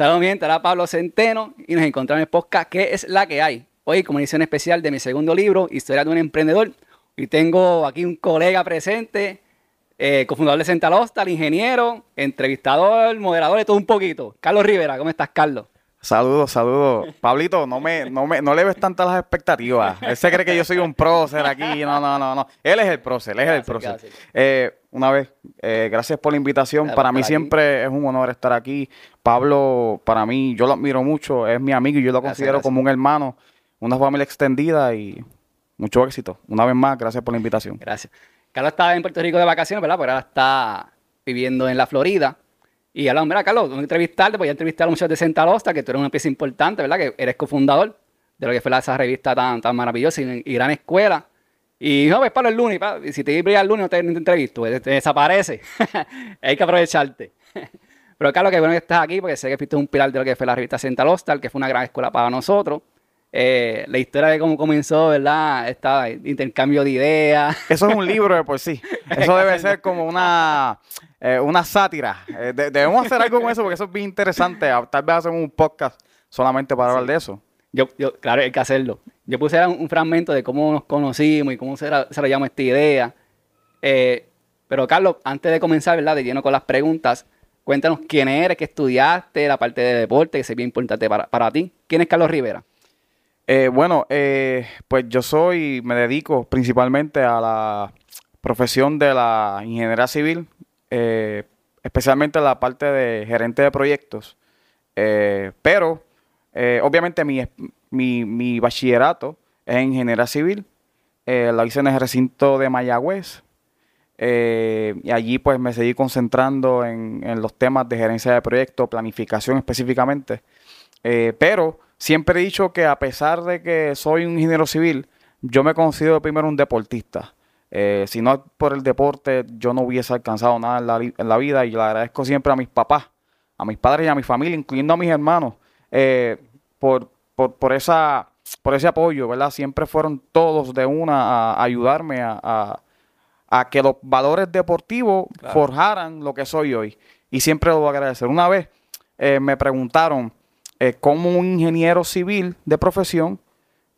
Saludos, mi gente. Era Pablo Centeno y nos encontramos en el podcast ¿Qué es la que hay? Hoy, como edición especial de mi segundo libro, Historia de un emprendedor. Y tengo aquí un colega presente, eh, cofundador de Central Hostal, ingeniero, entrevistador, moderador, de todo un poquito. Carlos Rivera, ¿cómo estás, Carlos? Saludos, saludos. Pablito, no me, no me, no le ves tantas las expectativas. Él se cree que yo soy un prócer aquí. No, no, no, no. Él es el prócer, él es el prócer. Eh, una vez, eh, gracias por la invitación. para mí siempre es un honor estar aquí. Pablo, para mí, yo lo admiro mucho, es mi amigo y yo lo considero como un hermano, una familia extendida y mucho éxito. Una vez más, gracias por la invitación. Gracias. Carlos está en Puerto Rico de vacaciones, ¿verdad? Pero ahora está viviendo en la Florida. Y hablamos, mira, Carlos, vamos a entrevistarte, voy a entrevistar a los muchachos de Santa que tú eres una pieza importante, ¿verdad? Que eres cofundador de lo que fue esa revista tan, tan maravillosa y, gran escuela. Y no, pues para el lunes, y si te ir el lunes no te, entrevisto, pues, te, desaparece. Hay que aprovecharte. Pero Carlos, qué bueno que estás aquí, porque sé que fuiste un pilar de lo que fue la revista Central Hostal, que fue una gran escuela para nosotros. Eh, la historia de cómo comenzó, ¿verdad? Este intercambio de ideas. Eso es un libro de por sí. Eso debe ser como una, eh, una sátira. Eh, debemos hacer algo con eso porque eso es bien interesante. Tal vez hacemos un podcast solamente para hablar de eso. Yo, yo, claro, hay que hacerlo. Yo puse un, fragmento de cómo nos conocimos y cómo se desarrollamos esta idea. pero Carlos, antes de comenzar, ¿verdad? De lleno con las preguntas, cuéntanos quién eres, qué estudiaste, la parte de deporte, que es bien importante para, para ti. ¿Quién es Carlos Rivera? Eh, bueno, eh, pues yo soy, me dedico principalmente a la profesión de la ingeniería civil, eh, especialmente la parte de gerente de proyectos. pero, obviamente, mi, mi, bachillerato es en ingeniería civil. lo hice en el recinto de Mayagüez. y allí pues me seguí concentrando en, en, los temas de gerencia de proyectos, planificación específicamente. pero Siempre he dicho que a pesar de que soy un ingeniero civil, yo me considero primero un deportista. Eh, si no por el deporte, yo no hubiese alcanzado nada en la, vida y le agradezco siempre a mis papás, a mis padres y a mi familia, incluyendo a mis hermanos, eh, por, por, esa, por ese apoyo, ¿verdad? Siempre fueron todos de una a, ayudarme a, que los valores deportivos forjaran lo que soy hoy. Y siempre lo voy a agradecer. Una vez eh, me preguntaron, eh, como un ingeniero civil de profesión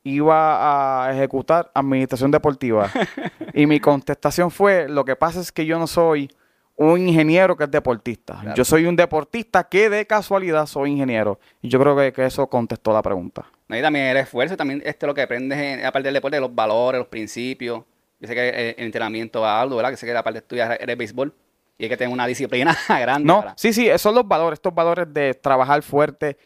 iba a ejecutar administración deportiva. y mi contestación fue, lo que pasa es que yo no soy un ingeniero que es deportista. Yo soy un deportista que de casualidad soy ingeniero. Y yo creo que, eso contestó la pregunta. y también el esfuerzo, también este lo que aprendes, aparte del deporte, los valores, los principios. Yo sé que el, entrenamiento va algo, ¿verdad? Que sé que la parte de estudiar eres béisbol y hay que tener una disciplina grande. No, sí, sí, esos son los valores, estos valores de trabajar fuerte,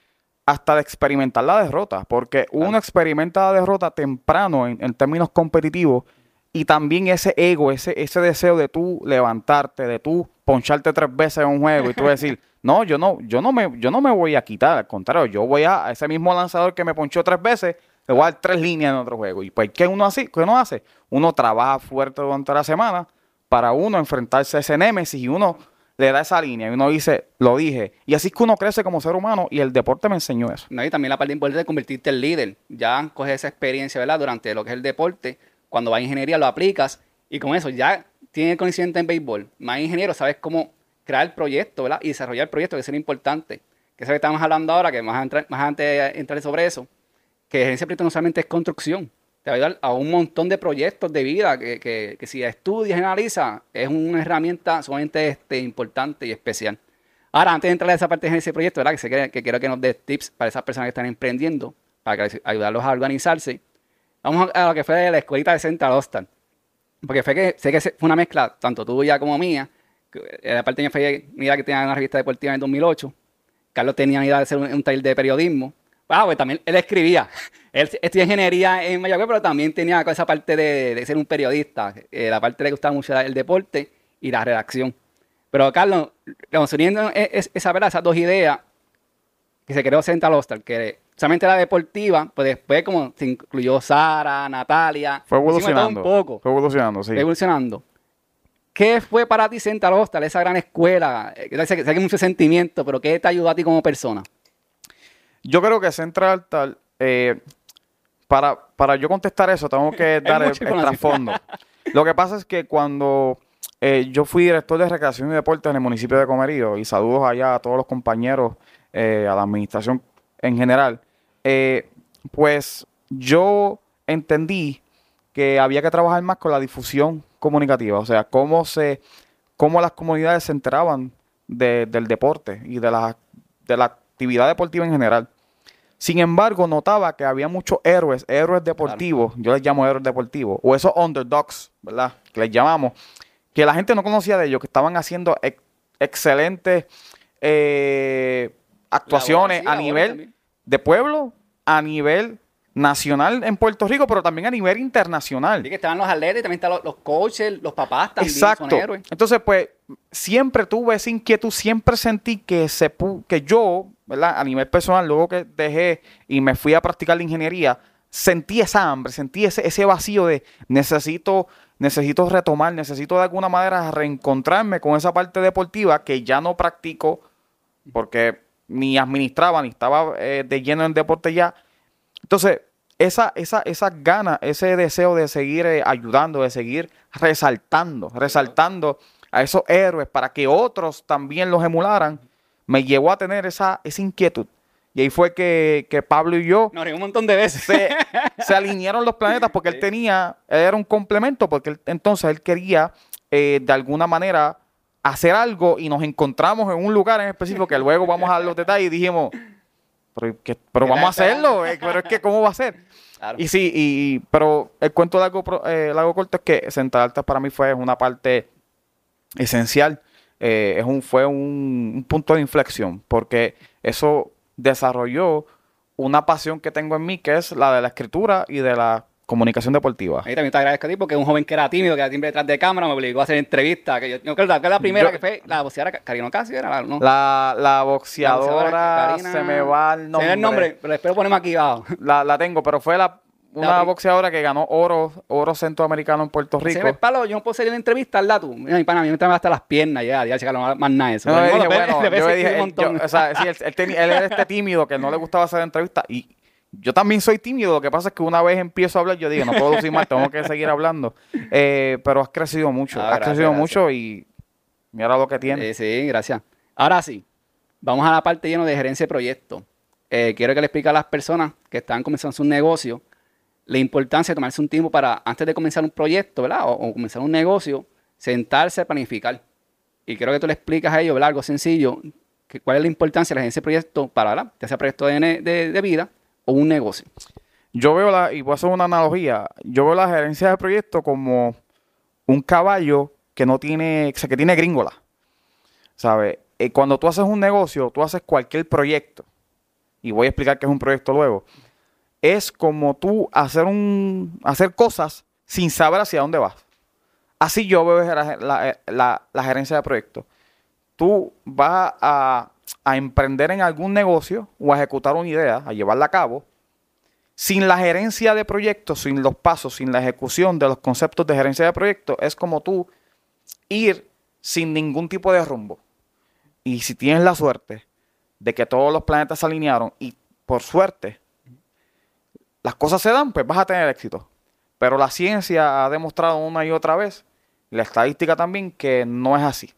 hasta de experimentar la derrota, porque uno experimenta la derrota temprano en, términos competitivos y también ese ego, ese, ese deseo de tú levantarte, de tú poncharte tres veces en un juego y tú decir, no, yo no, yo no me, yo no me voy a quitar, al contrario, yo voy a, ese mismo lanzador que me ponchó tres veces, le voy a dar tres líneas en otro juego. Y pues, ¿qué uno, así, qué uno hace? Uno trabaja fuerte durante la semana para uno enfrentarse a ese némesis y uno le da esa línea y uno dice, lo dije. Y así es que uno crece como ser humano y el deporte me enseñó eso. No, y también la parte importante de convertirte en líder. Ya coges esa experiencia, ¿verdad? Durante lo que es el deporte. Cuando vas a ingeniería lo aplicas y con eso ya tienes conocimiento en béisbol. Más ingeniero, sabes cómo crear el proyecto, ¿verdad? Y desarrollar el proyecto, que es importante. Que es lo que estamos hablando ahora, que más, más antes sobre eso. Que ese proyecto no solamente es construcción te va a ayudar a un montón de proyectos de vida que, si estudias y analizas, es una herramienta sumamente este, importante y especial. Ahora, antes de entrar a esa parte de ese proyecto, ¿verdad? Que, que, quiero que nos dé tips para esas personas que están emprendiendo, para ayudarlos a organizarse. Vamos a, lo que fue la escuelita de Central Hostal. Porque fue que, sé que fue una mezcla, tanto tuya como mía. La parte mía fue mira que tenía una revista deportiva en 2008. Carlos tenía idea de hacer un, un de periodismo. Ah, pues también él escribía. Él estudió ingeniería en Mayagüez, pero también tenía esa parte de, ser un periodista. Eh, la parte le gustaba mucho el deporte y la redacción. Pero Carlos, uniendo esa, ¿verdad? esas dos ideas que se creó Central Hostel, que solamente la deportiva, pues después como se incluyó Sara, Natalia. Fue evolucionando. Un poco. Fue evolucionando, sí. Fue evolucionando. ¿Qué fue para ti Central Hostel, esa gran escuela? Eh, sé, que hay mucho sentimiento, pero ¿qué te ayudó a ti como persona? Yo creo que Central Hostel eh, para, para yo contestar eso, tengo que dar el, trasfondo. Lo que pasa es que cuando eh, yo fui director de recreación y deportes en el municipio de Comerío y saludos allá a todos los compañeros, eh, a la administración en general. Eh, pues yo entendí que había que trabajar más con la difusión comunicativa, o sea, cómo se, cómo las comunidades se enteraban de- del deporte y de la, de la actividad deportiva en general. Sin embargo, notaba que había muchos héroes, héroes deportivos, yo les llamo héroes deportivos, o esos underdogs, ¿verdad? Que les llamamos, que la gente no conocía de ellos, que estaban haciendo ex- excelentes eh, actuaciones sí, a nivel. De pueblo, a nivel nacional en Puerto Rico, pero también a nivel internacional. Sí, que estaban los atletas también están los, los coaches, los papás también Exacto. son héroes. Entonces, pues, siempre tuve esa inquietud, siempre sentí que se que yo, ¿verdad? A nivel personal, luego que dejé y me fui a practicar la ingeniería, sentí esa hambre, sentí ese, ese vacío de necesito, necesito retomar, necesito de alguna manera reencontrarme con esa parte deportiva que ya no practico porque ni administraba ni estaba eh, de lleno en deporte ya. Entonces, esa, esa, esas ganas, ese deseo de seguir eh, ayudando, de seguir resaltando, resaltando a esos héroes para que otros también los emularan, me llevó a tener esa, esa inquietud. Y ahí fue que, que Pablo y yo Nos un montón de veces. se, se alinearon los planetas porque él tenía, él era un complemento, porque él- entonces él quería eh, de alguna manera hacer algo y nos encontramos en un lugar en específico que luego vamos a dar los detalles y dijimos, pero, ¿qué- pero ¿Qué vamos a hacerlo, eh, pero es que ¿cómo va a ser? Claro. Y sí, y, pero el cuento largo, eh, largo corto es que Central Altas para mí fue una parte esencial. eh, es un, fue un, un punto de inflexión, porque eso desarrolló una pasión que tengo en mí, que es la de la escritura y de la comunicación deportiva. Ahí también te agradezco a ti porque un joven que era tímido, que era tímido detrás de cámara, me obligó a hacer entrevistas. Que yo, yo creo que la primera Yo- que fue la boxeadora Karina Ocasio, era la, ¿no? La, la boxeadora, Karina- se me va el Se me nombre. va el nombre, pero espero ponerme aquí abajo. La, la tengo, pero fue la, una boxeadora que ganó oro, oro centroamericano en Puerto Se me Rico. palo, yo no puedo hacer la entrevista, tú. Mira, mi pana, a mí me están hasta las piernas ya, ya, chica, no más nada eso. No, yo dije, después- bueno, yo sí dije, un él- montón. yo- o sea, sí, él, él él era este tímido que no le gustaba hacer entrevistas y yo también soy tímido. Lo que pasa es que una vez empiezo a hablar, yo digo, no puedo decir más, tengo que seguir hablando. Eh, pero has crecido mucho, Ah, has gracias, crecido gracias. mucho y mira lo que tiene. Eh, sí, gracias. Ahora sí, vamos a la parte llena de gerencia de proyecto. Eh, quiero que le explique a las personas que están comenzando su negocio la importancia de tomarse un tiempo para, antes de comenzar un proyecto, ¿verdad? O, o comenzar un negocio, sentarse a planificar. Y quiero que tú le expliques a ellos, ¿verdad? Algo sencillo, que, cuál es la importancia de la gerencia de proyecto para, ¿verdad? Ya sea proyecto de- de vida o un negocio. Yo veo la, y voy a hacer una analogía, yo veo la gerencia de proyecto como un caballo que no tiene, o sea, que tiene gringola. ¿Sabes? Eh, cuando tú haces un negocio, tú haces cualquier proyecto, y voy a explicar qué es un proyecto luego, es como tú hacer un hacer cosas sin saber hacia dónde vas. Así yo veo la, la- la- gerencia de proyectos. Tú vas a, a emprender en algún negocio o a ejecutar una idea, a llevarla a cabo, sin la gerencia de proyectos, sin los pasos, sin la ejecución de los conceptos de gerencia de proyectos, es como tú ir sin ningún tipo de rumbo. Y si tienes la suerte de que todos los planetas se alinearon y por suerte las cosas se dan, pues vas a tener éxito. Pero la ciencia ha demostrado una y otra vez, la estadística también, que no es así.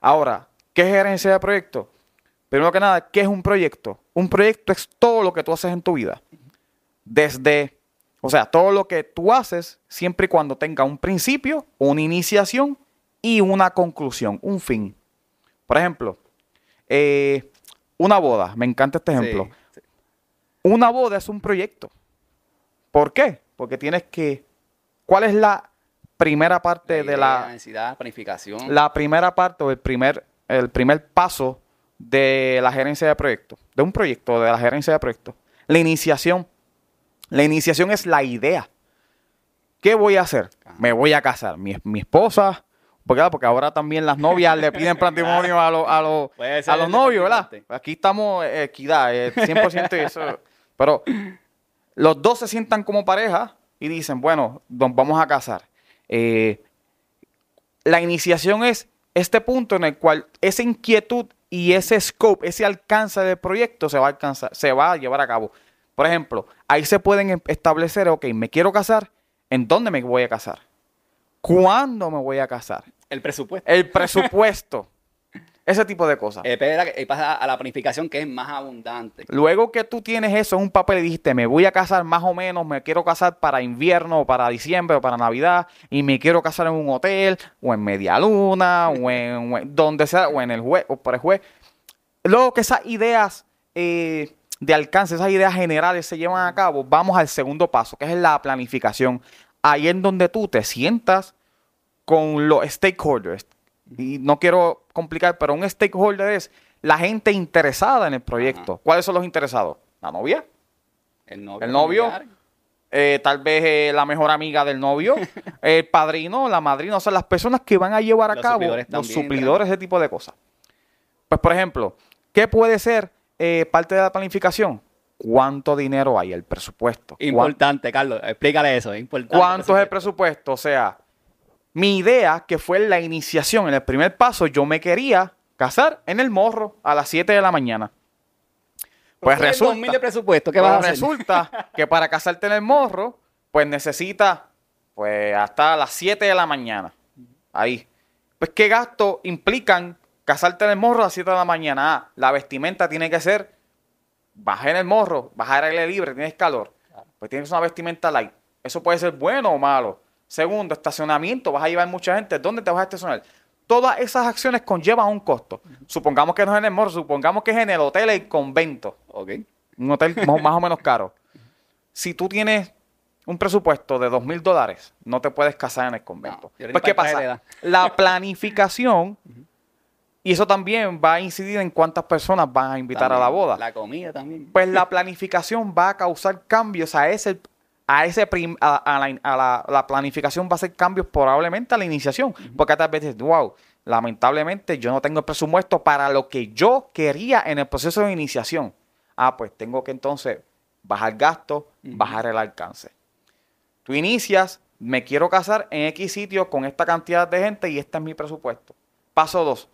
Ahora, ¿qué es gerencia de proyectos? Primero que nada, ¿qué es un proyecto? Un proyecto es todo lo que tú haces en tu vida. Desde, o sea, todo lo que tú haces siempre y cuando tenga un principio, una iniciación y una conclusión, un fin. Por ejemplo, eh, una boda. Me encanta este ejemplo. Sí, sí. Una boda es un proyecto. ¿Por qué? Porque tienes que... ¿Cuál es la primera parte de idea, la, necesidad, planificación. la primera parte o el primer, el primer paso de la gerencia de proyecto, de un proyecto, de la gerencia de proyecto. La iniciación. La iniciación es la idea. ¿Qué voy a hacer? Me voy a casar. Mi, mi esposa, porque, ah, porque ahora también las novias le piden matrimonio a, los- a, los- a los novios, ¿verdad? Aquí estamos eh, equidad, eh, 100% y eso. Pero los dos se sientan como pareja y dicen, bueno, nos vamos a casar. Eh, la iniciación es este punto en el cual esa inquietud y ese scope, ese alcance del proyecto se va a alcanzar, se va a llevar a cabo. Por ejemplo, ahí se pueden em- establecer, ok, me quiero casar, ¿en dónde me voy a casar? ¿Cuándo me voy a casar? El presupuesto. El presupuesto. Ese tipo de cosas. Eh, pero y pasa a la planificación que es más abundante. Luego que tú tienes eso en un papel y dijiste, me voy a casar más o menos, me quiero casar para invierno o para diciembre o para Navidad y me quiero casar en un hotel o en media luna o en, o en donde sea o en el juez o por el juez. Luego que esas ideas eh, de alcance, esas ideas generales se llevan a cabo, vamos al segundo paso, que es la planificación. Ahí en donde tú te sientas con los stakeholders. Y no quiero complicar, pero un stakeholder es la gente interesada en el proyecto. ¿Cuáles son los interesados? La novia, El novio. El novio. eh, tal vez eh, la mejor amiga del novio, el padrino, la madrina, o sea, las personas que van a llevar a Los cabo suplidores los suplidores, ese tipo de cosas. Pues, por ejemplo, ¿qué puede ser eh, parte de la planificación? ¿Cuánto dinero hay? El presupuesto. ¿Cuán- Importante, Carlos. Explícale eso. Es importante. ¿Cuánto es el presupuesto? O sea, mi idea, que fue la iniciación, en el primer paso, yo me quería casar en el morro a las 7 de la mañana. Pues Pues resulta, 2000 de presupuesto. ¿Qué pues vas a resulta que para casarte en el morro, pues necesita pues hasta las 7 de la mañana. Ahí. Pues qué gasto implican casarte en el morro a las 7 de la mañana. Ah, la vestimenta tiene que ser bajar en el morro, bajar al aire libre, tienes calor. Pues tienes una vestimenta light. Eso puede ser bueno o malo. Segundo, estacionamiento, vas a llevar mucha gente. ¿Dónde te vas a estacionar? Todas esas acciones conllevan un costo. Supongamos que no es en el morro, supongamos que es en el hotel El Convento Ok. un hotel más, o menos caro. Si tú tienes un presupuesto de dos mil dólares, no te puedes casar en el convento. No, pues, ¿qué pasa? La planificación, y eso también va a incidir en cuántas personas van a invitar a la boda. La comida también. Pues la planificación va a causar cambios a ese, a ese prim- a, a la, a la- la planificación va a hacer cambios probablemente a la iniciación. Porque tal vez dices, wow, lamentablemente yo no tengo el presupuesto para lo que yo quería en el proceso de iniciación. Ah, pues tengo que entonces bajar gasto, bajar el alcance. Tú inicias, me quiero casar en X sitio con esta cantidad de gente y este es mi presupuesto. Paso 2.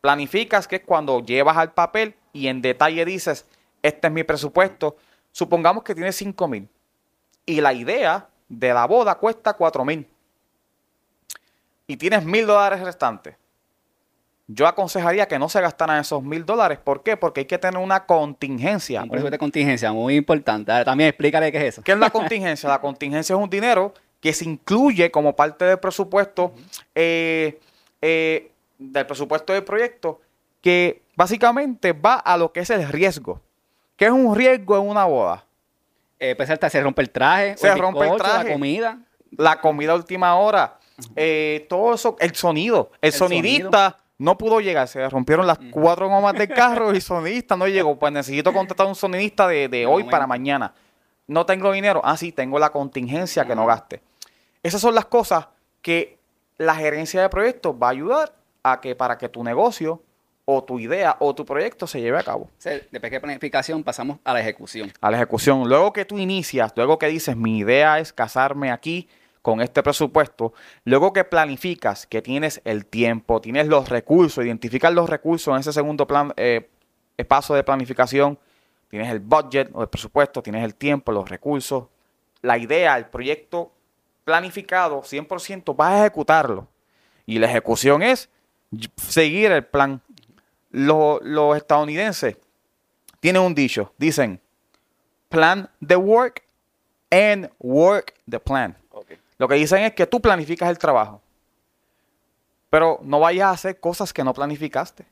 Planificas, que es cuando llevas al papel y en detalle dices, este es mi presupuesto. Supongamos que tienes 5 mil y la idea de la boda cuesta 4 mil y tienes mil dólares restantes. Yo aconsejaría que no se gastaran esos mil dólares. ¿Por qué? Porque hay que tener una contingencia. Un presupuesto de contingencia muy importante. Ahora, También explícale qué es eso. ¿Qué es la contingencia? La contingencia es un dinero que se incluye como parte del presupuesto, eh, eh, del presupuesto del proyecto, que básicamente va a lo que es el riesgo. ¿Qué es un riesgo en una boda? Eh, pues se rompe el traje. Se rompe el traje. La comida. La comida a última hora, eh, todo eso, el sonido. El, El sonidista no pudo llegar, se rompieron las cuatro gomas del carro y el sonidista no llegó. Pues necesito contratar un sonidista de, de hoy para mañana. No tengo dinero. Ah, sí, tengo la contingencia que no gaste. Esas son las cosas que la gerencia de proyectos va a ayudar a que para que tu negocio o tu idea o tu proyecto se lleve a cabo. O sea, después de planificación pasamos a la ejecución. A la ejecución. Luego que tú inicias, luego que dices, mi idea es casarme aquí con este presupuesto, luego que planificas, que tienes el tiempo, tienes los recursos, identificas los recursos en ese segundo plan, eh, paso de planificación, tienes el budget o el presupuesto, tienes el tiempo, los recursos, la idea, el proyecto planificado, 100%, vas a ejecutarlo. Y la ejecución es seguir el plan. Los, los estadounidenses tienen un dicho, dicen, plan the work and work the plan. Lo que dicen es que tú planificas el trabajo, pero no vayas a hacer cosas que no planificaste.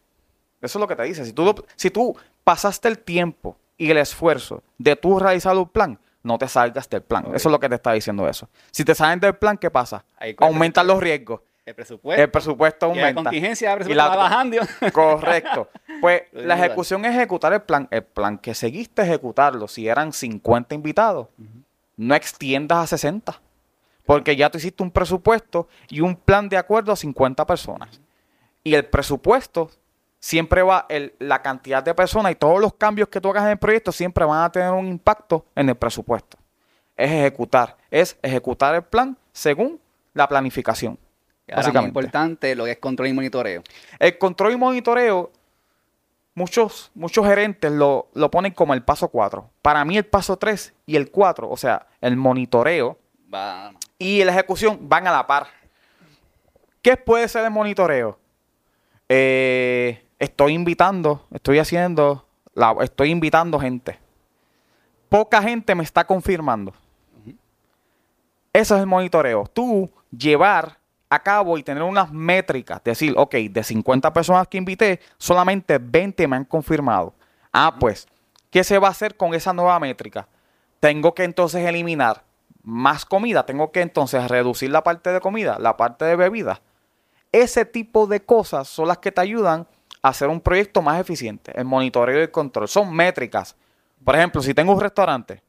Eso es lo que te dice. Si tú, lo- si tú pasaste el tiempo y el esfuerzo de tú realizar un plan, no te salgas del plan. Eso es lo que te está diciendo eso. Si te salen del plan, ¿qué pasa? Aumentan los riesgos. El presupuesto. El presupuesto y la aumenta. contingencia, el Y la- va bajando. Correcto. Pues la ejecución es ejecutar el plan. El plan que seguiste, ejecutarlo. Si eran 50 invitados, no extiendas a 60. Porque ya tú hiciste un presupuesto y un plan de acuerdo a 50 personas. Y el presupuesto siempre va, el- la cantidad de personas y todos los cambios que tú hagas en el proyecto siempre van a tener un impacto en el presupuesto. Es ejecutar, es ejecutar el plan según la planificación. Ahora, importante lo que es control y monitoreo. El control y monitoreo, muchos, muchos gerentes lo, lo ponen como el paso 4. Para mí el paso 3 y el 4, o sea, el monitoreo Va, y la ejecución van a la par. ¿Qué puede ser el monitoreo? Eh, estoy invitando, estoy haciendo, la, estoy invitando gente. Poca gente me está confirmando. Eso es el monitoreo. Tú llevar a cabo y tener unas métricas, decir, ok, de 50 personas que invité, solamente 20 me han confirmado. Ah, pues, ¿qué se va a hacer con esa nueva métrica? Tengo que entonces eliminar más comida, tengo que entonces reducir la parte de comida, la parte de bebida. Ese tipo de cosas son las que te ayudan a hacer un proyecto más eficiente. El monitoreo y el control son métricas. Por ejemplo, si tengo un restaurante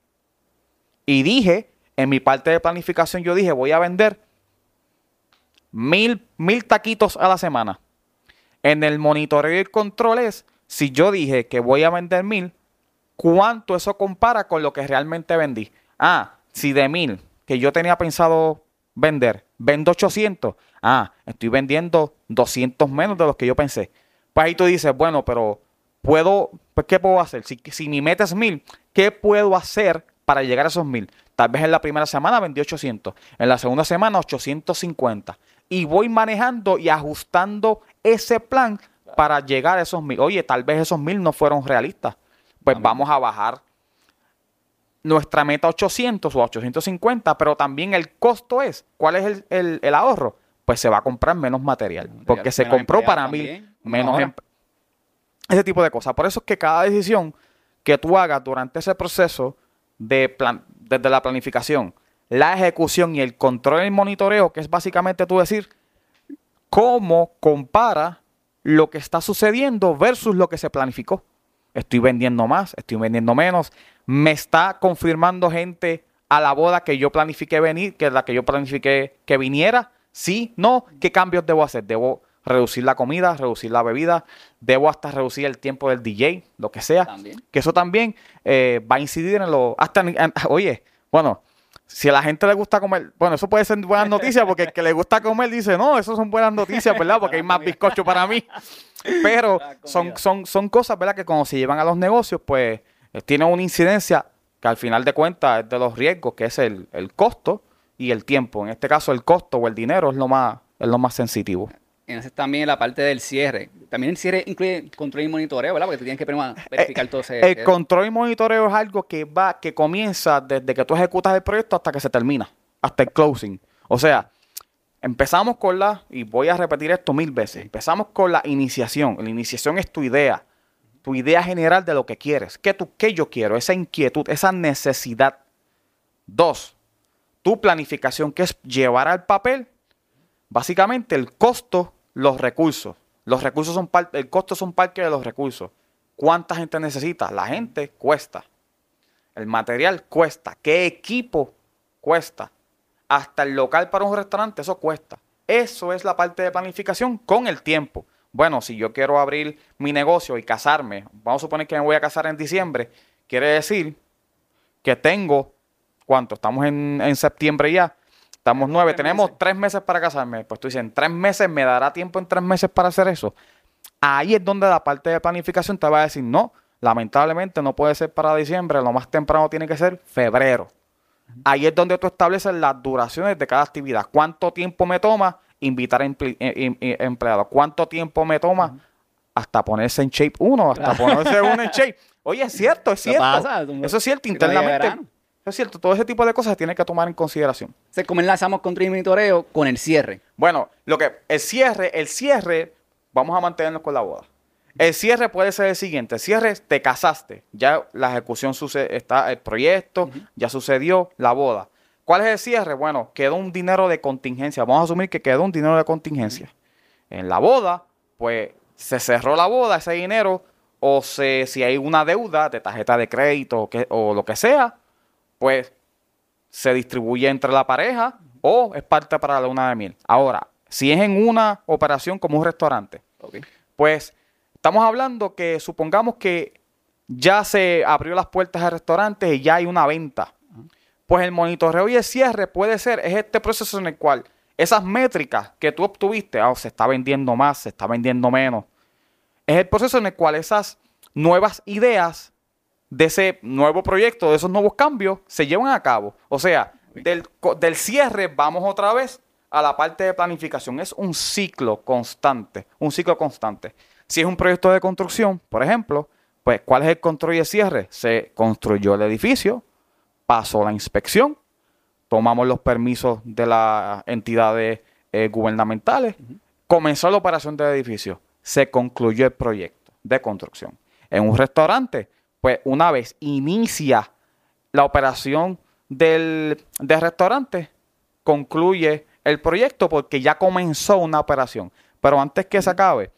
y dije, en mi parte de planificación, yo dije, voy a vender mil, mil taquitos a la semana. En el monitoreo y el control es, si yo dije que voy a vender mil, ¿cuánto eso compara con lo que realmente vendí? Ah, si de mil que yo tenía pensado vender, vendo 800, ah, estoy vendiendo 200 menos de los que yo pensé. Pues ahí tú dices, bueno, pero puedo, pues ¿qué puedo hacer? Si, si mi meta mil, ¿qué puedo hacer para llegar a esos mil? Tal vez en la primera semana vendí 800, en la segunda semana 850 y voy manejando y ajustando ese plan para llegar a esos mil. Oye, tal vez esos mil no fueron realistas. Pues vamos a bajar nuestra meta a 800 o a 850, pero también el costo es, ¿cuál es el, ahorro? Pues se va a comprar menos material, porque se compró para mil, menos em- ese tipo de cosas. Por eso es que cada decisión que tú hagas durante ese proceso de plan, desde la planificación, la ejecución y el control y monitoreo, que es básicamente tú decir cómo compara lo que está sucediendo versus lo que se planificó. Estoy vendiendo más, estoy vendiendo menos, me está confirmando gente a la boda que yo planifiqué venir, que es la que yo planifiqué que viniera. Sí, no, ¿qué cambios debo hacer? Debo reducir la comida, reducir la bebida, debo hasta reducir el tiempo del DJ, lo que sea. Que eso también eh, va a incidir en lo... Hasta, oye, bueno, si a la gente le gusta comer, bueno, eso puede ser buenas noticias porque el que le gusta comer dice, no, eso son buenas noticias, ¿verdad? Porque hay más bizcocho para mí. Pero son, son, son cosas, ¿verdad? Que cuando se llevan a los negocios, pues eh, tienen una incidencia que al final de cuentas es de los riesgos, que es el, el costo y el tiempo. En este caso, el costo o el dinero es lo más, es lo más sensitivo. Entonces también la parte del cierre. También el cierre incluye control y monitoreo, ¿verdad? Porque tú tienes que eh, verificar todo ese... El control y monitoreo es algo que va, que comienza desde que tú ejecutas el proyecto hasta que se termina, hasta el closing. O sea, empezamos con la, y voy a repetir esto mil veces, empezamos con la iniciación. La iniciación es tu idea, tu idea general de lo que quieres. ¿Qué, tú, qué yo quiero? Esa inquietud, esa necesidad. Dos, tu planificación, que es llevar al papel, básicamente el costo los recursos. Los recursos son parte, el costo son parte de los recursos. ¿Cuánta gente necesita? La gente cuesta. El material cuesta. ¿Qué equipo cuesta? Hasta el local para un restaurante, eso cuesta. Eso es la parte de planificación con el tiempo. Bueno, si yo quiero abrir mi negocio y casarme, vamos a suponer que me voy a casar en diciembre, quiere decir que tengo, ¿cuánto? Estamos en, en septiembre ya. Estamos nueve, tenemos tres meses para casarme. Pues tú dices, en tres meses, ¿me dará tiempo en tres meses para hacer eso? Ahí es donde la parte de planificación te va a decir, no, lamentablemente no puede ser para diciembre, lo más temprano tiene que ser febrero. Ahí es donde tú estableces las duraciones de cada actividad. ¿Cuánto tiempo me toma invitar a eh, em, eh, empleados? ¿Cuánto tiempo me toma hasta ponerse en shape uno, hasta ponerse uno en shape? Oye, es cierto, es cierto. Eso es cierto, internamente es cierto, todo ese tipo de cosas se tiene que tomar en consideración. Se ¿Cómo enlazamos con y monitoreo con el cierre? Bueno, lo que el cierre, el cierre, vamos a mantenernos con la boda. El cierre puede ser el siguiente: el cierre, te casaste, ya la ejecución sucede, está el proyecto, ya sucedió la boda. ¿Cuál es el cierre? Bueno, quedó un dinero de contingencia. Vamos a asumir que quedó un dinero de contingencia. En la boda, pues se cerró la boda, ese dinero, o se, si hay una deuda de tarjeta de crédito o, que, o lo que sea, pues se distribuye entre la pareja o es parte para la luna de miel. Ahora, si es en una operación como un restaurante, pues estamos hablando que supongamos que ya se abrió las puertas del restaurante y ya hay una venta. Pues el monitoreo y el cierre puede ser, es este proceso en el cual esas métricas que tú obtuviste, oh, se está vendiendo más, se está vendiendo menos, es el proceso en el cual esas nuevas ideas de ese nuevo proyecto, de esos nuevos cambios, se llevan a cabo. O sea, del, cierre vamos otra vez a la parte de planificación. Es un ciclo constante, un ciclo constante. Si es un proyecto de construcción, por ejemplo, pues ¿cuál es el control y el cierre? Se construyó el edificio, pasó la inspección, tomamos los permisos de las entidades eh, gubernamentales, comenzó la operación del edificio, se concluyó el proyecto de construcción. En un restaurante, pues una vez inicia la operación del, del restaurante, concluye el proyecto porque ya comenzó una operación. Pero antes que se acabe,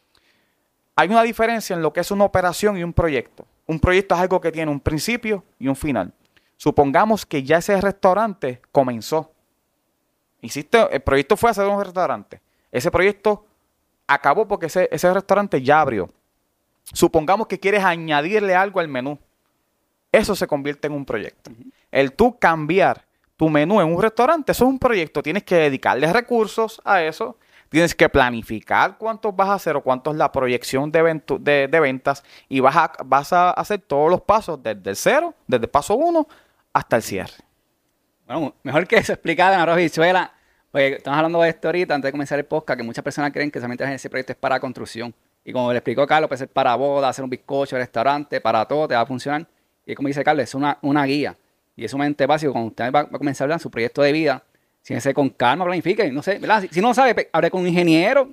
hay una diferencia en lo que es una operación y un proyecto. Un proyecto es algo que tiene un principio y un final. Supongamos que ya ese restaurante comenzó. Hiciste, el proyecto fue hacer un restaurante. Ese proyecto acabó porque ese, ese restaurante ya abrió. Supongamos que quieres añadirle algo al menú. Eso se convierte en un proyecto. El tú cambiar tu menú en un restaurante, eso es un proyecto. Tienes que dedicarle recursos a eso. Tienes que planificar cuántos vas a hacer o cuánto es la proyección de, de, ventas y vas a, vas a hacer todos los pasos desde el cero, desde el paso uno hasta el cierre. Bueno, mejor que eso explicado en arroz. Porque estamos hablando de esto ahorita, antes de comenzar el podcast, que muchas personas creen que solamente ese proyecto es para construcción. Y como le explicó Carlos, puede ser para boda, hacer un bizcocho, restaurante, para todo, te va a funcionar. Y como dice Carlos, es una, una guía. Y es sumamente básico. Cuando usted va, a comenzar a hablar su proyecto de vida, siéntese con calma, planifique. No sé, ¿verdad? Si, no sabe, hable con un ingeniero,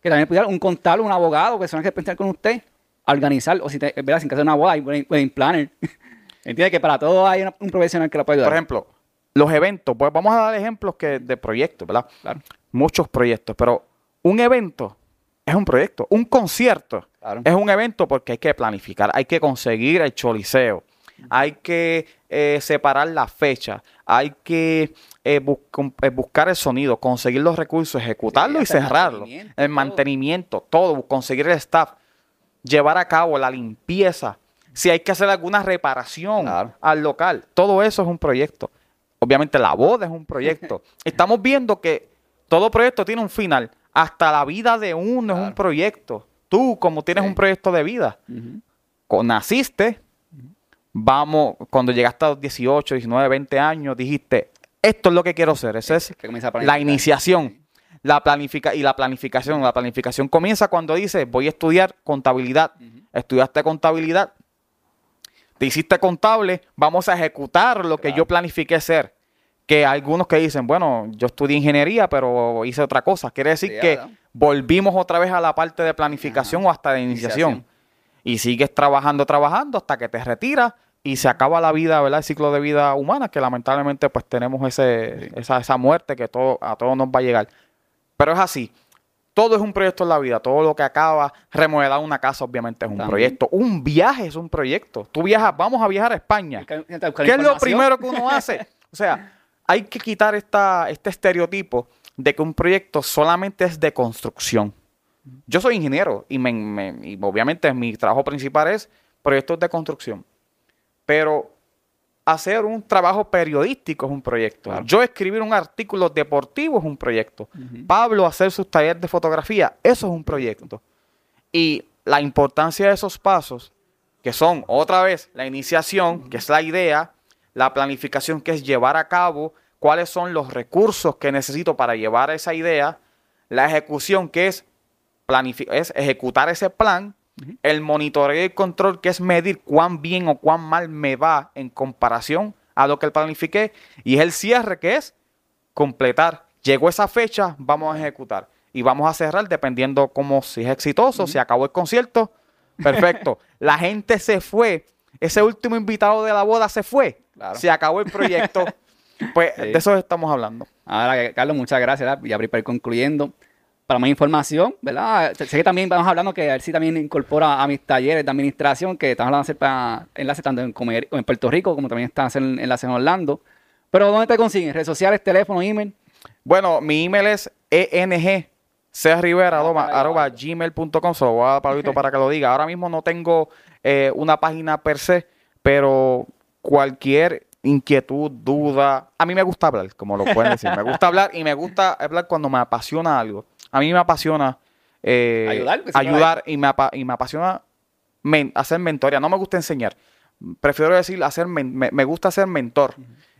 que también pudiera, un contable, un abogado, personas que pensar con usted, a organizar. O si, te, ¿verdad? Sin que sea una boda, hay wedding planner. Entiende que para todo hay un profesional que lo puede ayudar. Por ejemplo, los eventos, pues vamos a dar ejemplos que de proyectos, ¿verdad? Claro. Muchos proyectos, pero un evento es un proyecto. Un concierto es un evento porque hay que planificar, hay que conseguir el choliseo, hay que eh, separar la fecha, hay que eh, eh, buscar el sonido, conseguir los recursos, ejecutarlo y cerrarlo. El mantenimiento, todo, conseguir el staff, llevar a cabo la limpieza, si hay que hacer alguna reparación al local, todo eso es un proyecto. Obviamente la boda es un proyecto. Estamos viendo que todo proyecto tiene un final. Hasta la vida de uno es un proyecto. Tú, como tienes un proyecto de vida, naciste, vamos, cuando llegaste a los 18, 19, 20 años, dijiste, esto es lo que quiero hacer. Esa es la iniciación. La planifica y la planificación. La planificación comienza cuando dices, voy a estudiar contabilidad. Estudiaste contabilidad. Te hiciste contable, vamos a ejecutar lo que yo planifiqué hacer que algunos que dicen, bueno, yo estudié ingeniería, pero hice otra cosa. Quiere decir que volvimos otra vez a la parte de planificación o hasta de iniciación. Y sigues trabajando, trabajando hasta que te retiras y se acaba la vida, ¿verdad? El ciclo de vida humana, que lamentablemente pues tenemos ese, esa, esa muerte que todo, a todos nos va a llegar. Pero es así. Todo es un proyecto en la vida. Todo lo que acaba, remodelar una casa, obviamente, es un proyecto. Un viaje es un proyecto. Tú viajas, vamos a viajar a España. ¿Qué es lo primero que uno hace? O sea, hay que quitar esta, este estereotipo de que un proyecto solamente es de construcción. Yo soy ingeniero y, obviamente mi trabajo principal es proyectos de construcción. Pero hacer un trabajo periodístico es un proyecto. Yo escribir un artículo deportivo es un proyecto. Pablo hacer sus talleres de fotografía, eso es un proyecto. Y la importancia de esos pasos, que son otra vez la iniciación, que es la idea, la planificación, que es llevar a cabo cuáles son los recursos que necesito para llevar esa idea, la ejecución, que es, es ejecutar ese plan, el monitoreo y el control, que es medir cuán bien o cuán mal me va en comparación a lo que planifiqué, y es el cierre, que es completar. Llegó esa fecha, vamos a ejecutar. Y vamos a cerrar dependiendo cómo si es exitoso, si acabó el concierto. Perfecto. la gente se fue. Ese último invitado de la boda se fue. Se acabó el proyecto. Pues de eso estamos hablando. Ahora, Carlos, muchas gracias. Y abrir para ir concluyendo. Para más información, ¿verdad? Sé que también vamos hablando que a ver si también incorpora a mis talleres de administración, que estamos hablando de hacer para enlaces tanto en, en Puerto Rico como también están haciendo enlaces en Orlando. Pero ¿dónde te consiguen? ¿Redes sociales, teléfono, email? Bueno, mi email es eng arroba, gmail.com. So, voy a para que lo diga. Ahora mismo no tengo eh, una página per se, pero cualquier inquietud, duda. A mí me gusta hablar, como lo pueden decir. Me gusta hablar y me gusta hablar cuando me apasiona algo. A mí me apasiona eh, ayudar, ayudar y, me, y me apasiona hacer mentoría. No me gusta enseñar. Prefiero decir, hacer me, gusta ser mentor.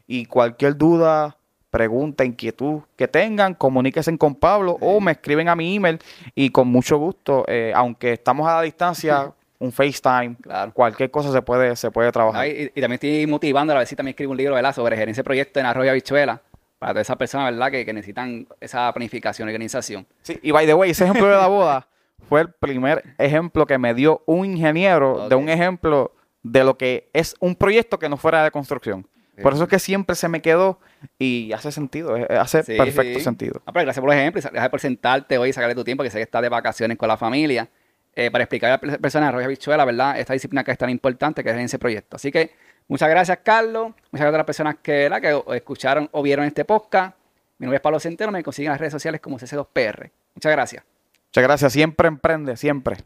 Y cualquier duda, pregunta, inquietud que tengan, comuníquense con Pablo o me escriben a mi email y con mucho gusto, eh, aunque estamos a la distancia, un FaceTime, cualquier cosa se puede, se puede trabajar. y, también estoy motivando a ver si también escribo un libro ¿verdad? sobre gerencia de proyectos en Arroyo Bichuela para todas esas personas ¿verdad? Que, que necesitan esa planificación y organización. Sí, y by the way, ese ejemplo de la boda fue el primer ejemplo que me dio un ingeniero de un ejemplo de lo que es un proyecto que no fuera de construcción. Por eso es que siempre se me quedó y hace sentido, hace perfecto sentido. Ah, gracias por el ejemplo, gracias por sentarte hoy y sacarle tu tiempo, que sé que estás de vacaciones con la familia, eh, para explicar a las personas de Roja Bichuela, ¿verdad? Esta disciplina que es tan importante que es en ese proyecto. Así que muchas gracias, Carlos. Muchas gracias a las personas que, que escucharon o vieron este podcast. Mi nombre es Pablo Centeno, me consiguen en las redes sociales como CC2PR. Muchas gracias. Muchas gracias. Siempre emprende, siempre.